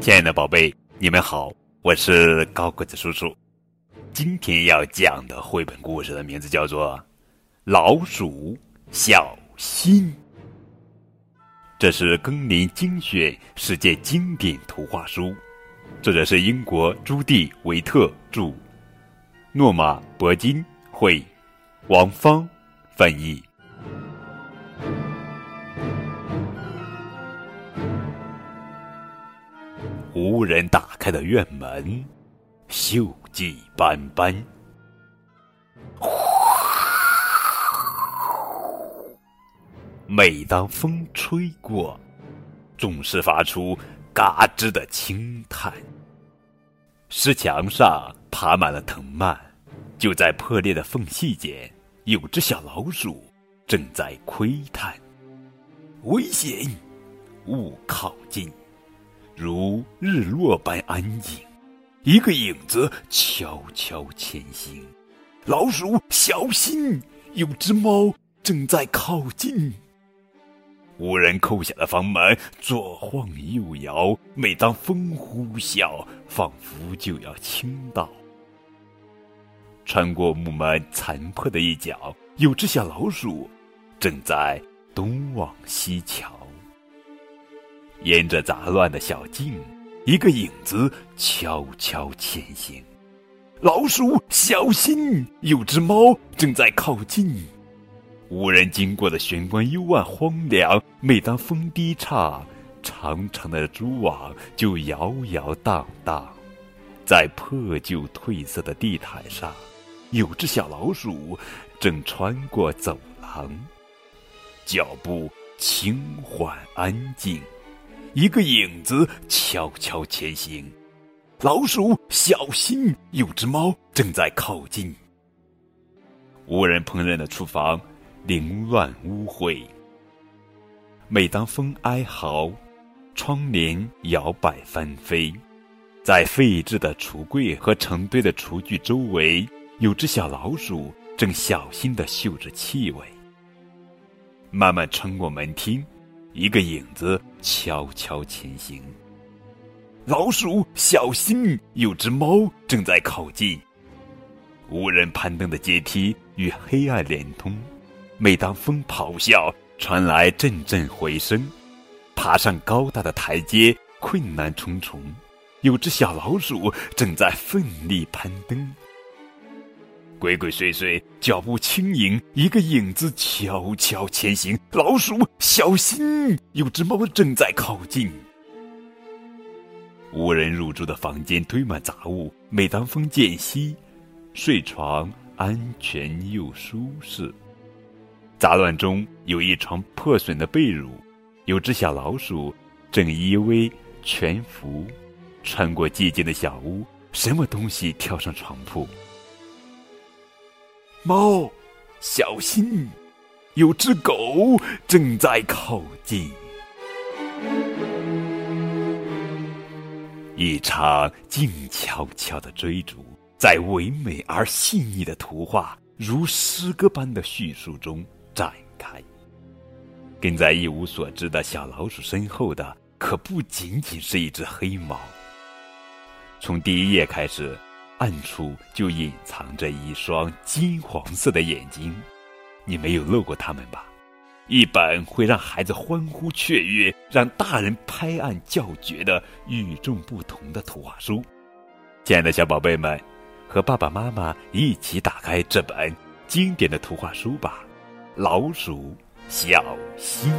亲爱的宝贝，你们好，我是高个子叔叔。今天要讲的绘本故事的名字叫做《老鼠小心》，这是更林精选世界经典图画书，作者是英国朱蒂·维特著，诺玛·伯金绘，王芳翻译。无人打开的院门，锈迹斑斑。每当风吹过，总是发出嘎吱的轻叹。石墙上爬满了藤蔓，就在破裂的缝隙间，有只小老鼠正在窥探。危险，勿靠近。如日落般安静，一个影子悄悄前行。老鼠小心，有只猫正在靠近。无人扣下的房门左晃右摇，每当风呼啸，仿佛就要倾倒。穿过木门残破的一角，有只小老鼠正在东望西瞧。沿着杂乱的小径，一个影子悄悄前行。老鼠小心，有只猫正在靠近。无人经过的玄关幽暗荒凉，每当风低唱，长长的蛛网就摇摇荡荡。在破旧褪色的地毯上，有只小老鼠正穿过走廊，脚步轻缓安静。一个影子悄悄前行，老鼠小心，有只猫正在靠近。无人烹饪的厨房凌乱污秽。每当风哀嚎，窗帘摇摆翻飞，在废置的橱柜和成堆的厨具周围，有只小老鼠正小心的嗅着气味，慢慢穿过门厅。一个影子悄悄前行。老鼠小心，有只猫正在靠近。无人攀登的阶梯与黑暗连通，每当风咆哮，传来阵阵回声。爬上高大的台阶困难重重，有只小老鼠正在奋力攀登。鬼鬼祟祟，脚步轻盈，一个影子悄悄前行。老鼠小心，有只猫正在靠近。无人入住的房间堆满杂物，每当风渐息，睡床安全又舒适。杂乱中有一床破损的被褥，有只小老鼠正依偎蜷伏。穿过寂静的小屋，什么东西跳上床铺？猫，小心！有只狗正在靠近。一场静悄悄的追逐，在唯美而细腻的图画如诗歌般的叙述中展开。跟在一无所知的小老鼠身后的，可不仅仅是一只黑猫。从第一页开始。暗处就隐藏着一双金黄色的眼睛，你没有漏过它们吧？一本会让孩子欢呼雀跃、让大人拍案叫绝的与众不同的图画书。亲爱的小宝贝们，和爸爸妈妈一起打开这本经典的图画书吧！老鼠小心。